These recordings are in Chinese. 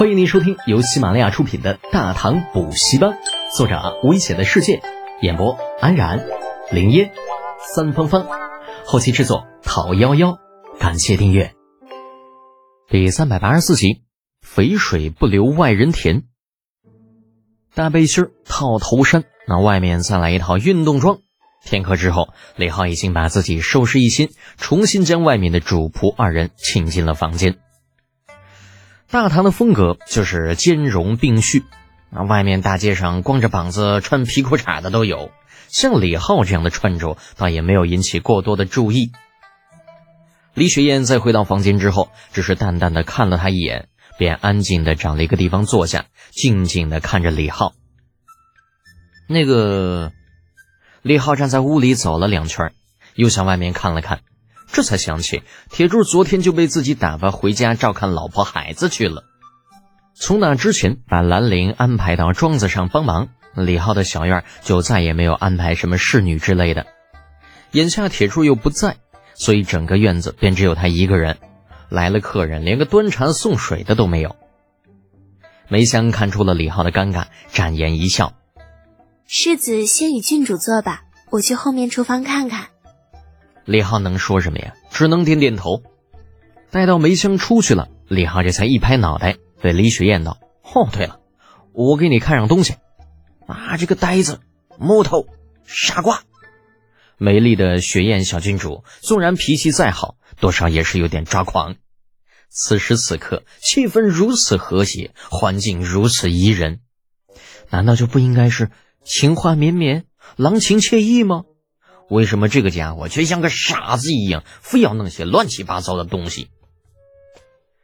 欢迎您收听由喜马拉雅出品的《大唐补习班》，作者危险的世界，演播安然、林烟、三芳芳，后期制作讨幺幺，感谢订阅。第三百八十四集，肥水不流外人田。大背心儿套头衫，那外面再来一套运动装。片刻之后，李浩已经把自己收拾一新，重新将外面的主仆二人请进了房间。大唐的风格就是兼容并蓄，啊，外面大街上光着膀子穿皮裤衩的都有，像李浩这样的穿着倒也没有引起过多的注意。李雪燕在回到房间之后，只是淡淡的看了他一眼，便安静的找了一个地方坐下，静静的看着李浩。那个，李浩站在屋里走了两圈，又向外面看了看。这才想起，铁柱昨天就被自己打发回家照看老婆孩子去了。从那之前把兰陵安排到庄子上帮忙，李浩的小院就再也没有安排什么侍女之类的。眼下铁柱又不在，所以整个院子便只有他一个人。来了客人，连个端茶送水的都没有。梅香看出了李浩的尴尬，展颜一笑：“世子先与郡主坐吧，我去后面厨房看看。”李浩能说什么呀？只能点点头。待到梅香出去了，李浩这才一拍脑袋，对李雪燕道：“哦，对了，我给你看样东西。啊，这个呆子，木头，傻瓜。”美丽的雪燕小郡主，纵然脾气再好，多少也是有点抓狂。此时此刻，气氛如此和谐，环境如此宜人，难道就不应该是情话绵绵，郎情妾意吗？为什么这个家伙却像个傻子一样，非要弄些乱七八糟的东西？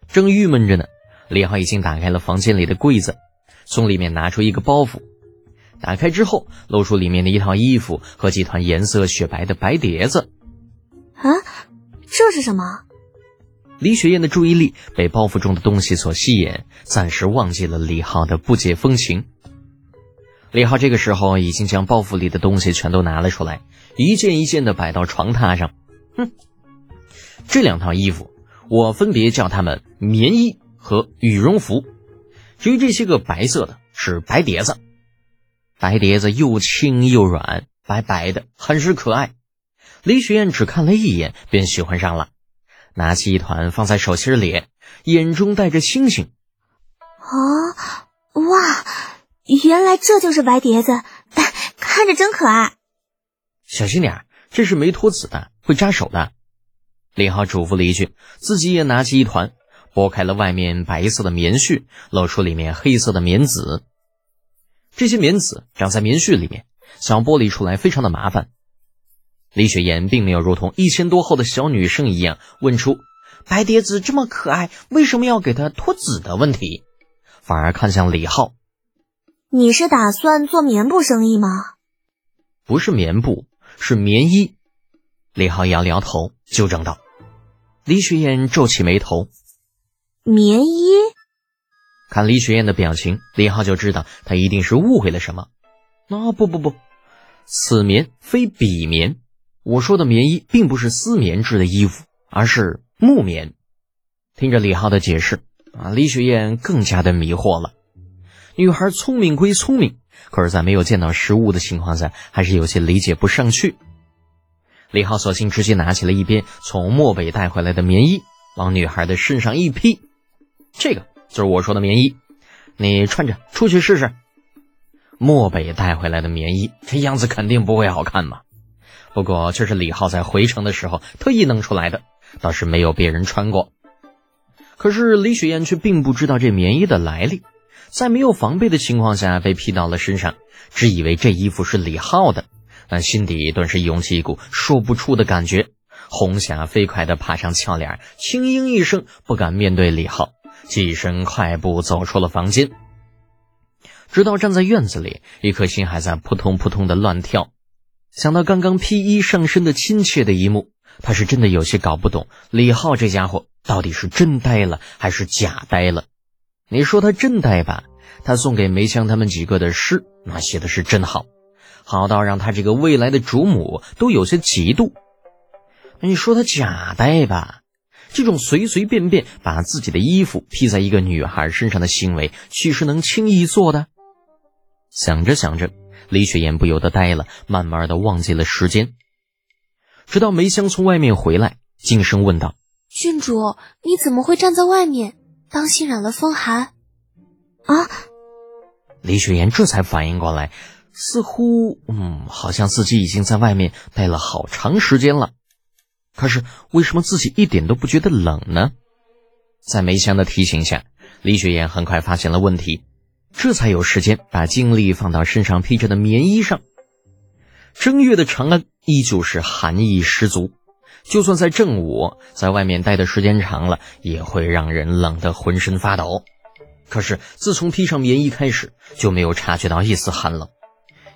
正郁闷着呢，李浩已经打开了房间里的柜子，从里面拿出一个包袱。打开之后，露出里面的一套衣服和几团颜色雪白的白碟子。啊，这是什么？李雪燕的注意力被包袱中的东西所吸引，暂时忘记了李浩的不解风情。李浩这个时候已经将包袱里的东西全都拿了出来。一件一件的摆到床榻上，哼，这两套衣服我分别叫它们棉衣和羽绒服。至于这些个白色的，是白碟子，白碟子又轻又软，白白的，很是可爱。李雪燕只看了一眼便喜欢上了，拿起一团放在手心里，眼中带着星星。啊，哇，原来这就是白碟子，看着真可爱。小心点这是没脱子的，会扎手的。李浩嘱咐了一句，自己也拿起一团，剥开了外面白色的棉絮，露出里面黑色的棉籽。这些棉籽长在棉絮里面，想剥离出来非常的麻烦。李雪岩并没有如同一千多后的小女生一样问出“白蝶子这么可爱，为什么要给它脱籽”的问题，反而看向李浩：“你是打算做棉布生意吗？”“不是棉布。”是棉衣，李浩摇了摇头，纠正道。李雪燕皱起眉头：“棉衣？”看李雪燕的表情，李浩就知道她一定是误会了什么。啊，不不不，此棉非彼棉。我说的棉衣，并不是丝棉制的衣服，而是木棉。听着李浩的解释，啊，李雪燕更加的迷惑了。女孩聪明归聪明。可是，在没有见到实物的情况下，还是有些理解不上去。李浩索性直接拿起了一边从漠北带回来的棉衣，往女孩的身上一披：“这个就是我说的棉衣，你穿着出去试试。”漠北带回来的棉衣，这样子肯定不会好看嘛。不过，这是李浩在回城的时候特意弄出来的，倒是没有别人穿过。可是李雪燕却并不知道这棉衣的来历。在没有防备的情况下被披到了身上，只以为这衣服是李浩的，但心底顿时涌起一股说不出的感觉。红霞飞快地爬上俏脸，轻嘤一声，不敢面对李浩，起身快步走出了房间。直到站在院子里，一颗心还在扑通扑通的乱跳。想到刚刚披衣上身的亲切的一幕，他是真的有些搞不懂李浩这家伙到底是真呆了还是假呆了。你说他真呆吧？他送给梅香他们几个的诗，那写的是真好，好到让他这个未来的主母都有些嫉妒。你说他假呆吧？这种随随便便把自己的衣服披在一个女孩身上的行为，岂是能轻易做的？想着想着，李雪岩不由得呆了，慢慢的忘记了时间。直到梅香从外面回来，轻声问道：“郡主，你怎么会站在外面？当心染了风寒。”啊！李雪岩这才反应过来，似乎，嗯，好像自己已经在外面待了好长时间了。可是为什么自己一点都不觉得冷呢？在梅香的提醒下，李雪岩很快发现了问题，这才有时间把精力放到身上披着的棉衣上。正月的长安依旧是寒意十足，就算在正午，在外面待的时间长了，也会让人冷得浑身发抖。可是自从披上棉衣开始，就没有察觉到一丝寒冷。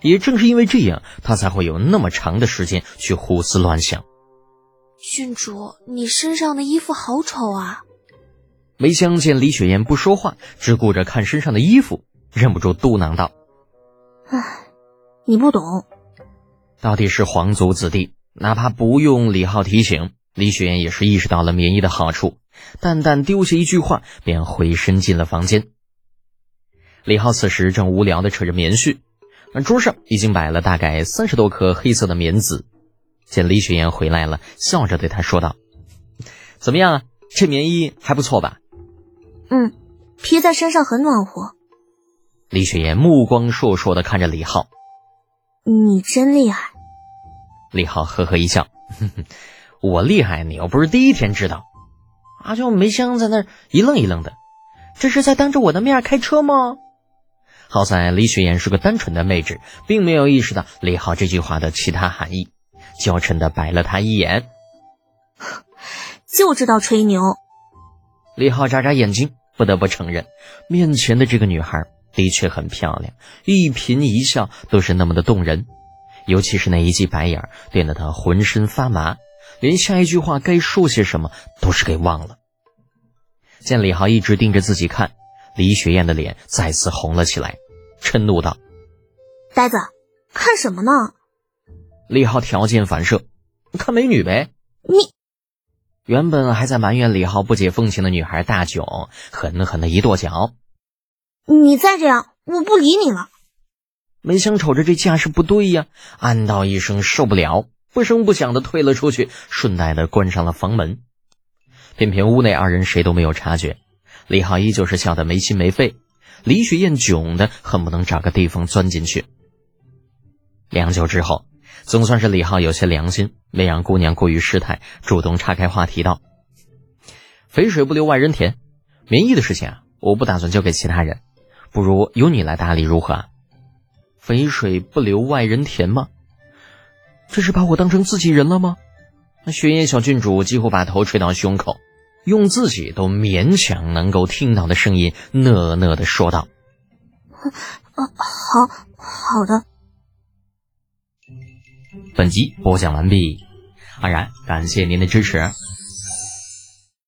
也正是因为这样，他才会有那么长的时间去胡思乱想。郡主，你身上的衣服好丑啊！梅香见李雪燕不说话，只顾着看身上的衣服，忍不住嘟囔道：“唉，你不懂。到底是皇族子弟，哪怕不用李浩提醒，李雪岩也是意识到了棉衣的好处。淡淡丢下一句话，便回身进了房间。李浩此时正无聊的扯着棉絮，那桌上已经摆了大概三十多颗黑色的棉籽。见李雪岩回来了，笑着对他说道：“怎么样啊？这棉衣还不错吧？”“嗯，披在身上很暖和。”李雪岩目光烁烁的看着李浩：“你真厉害。”李浩呵呵一笑：“哼哼，我厉害，你又不是第一天知道。”阿娇梅香在那儿一愣一愣的，这是在当着我的面开车吗？好在李雪岩是个单纯的妹纸，并没有意识到李浩这句话的其他含义。娇嗔的白了他一眼，就知道吹牛。李浩眨眨眼睛，不得不承认，面前的这个女孩的确很漂亮，一颦一笑都是那么的动人，尤其是那一记白眼，电得他浑身发麻，连下一句话该说些什么都是给忘了。见李浩一直盯着自己看，李雪燕的脸再次红了起来，嗔怒道：“呆子，看什么呢？”李浩条件反射，看美女呗。你原本还在埋怨李浩不解风情的女孩大囧，狠狠的一跺脚。你再这样，我不理你了。梅香瞅着这架势不对呀，暗道一声受不了，不声不响的退了出去，顺带的关上了房门。偏偏屋内二人谁都没有察觉，李浩依旧是笑得没心没肺，李雪燕囧的恨不能找个地方钻进去。良久之后。总算是李浩有些良心，没让姑娘过于失态，主动岔开话题道：“肥水不流外人田，棉衣的事情啊，我不打算交给其他人，不如由你来打理，如何？”“肥水不流外人田吗？这是把我当成自己人了吗？”那雪夜小郡主几乎把头垂到胸口，用自己都勉强能够听到的声音讷讷的说道：“啊，好好的。”本集播讲完毕，安然感谢您的支持。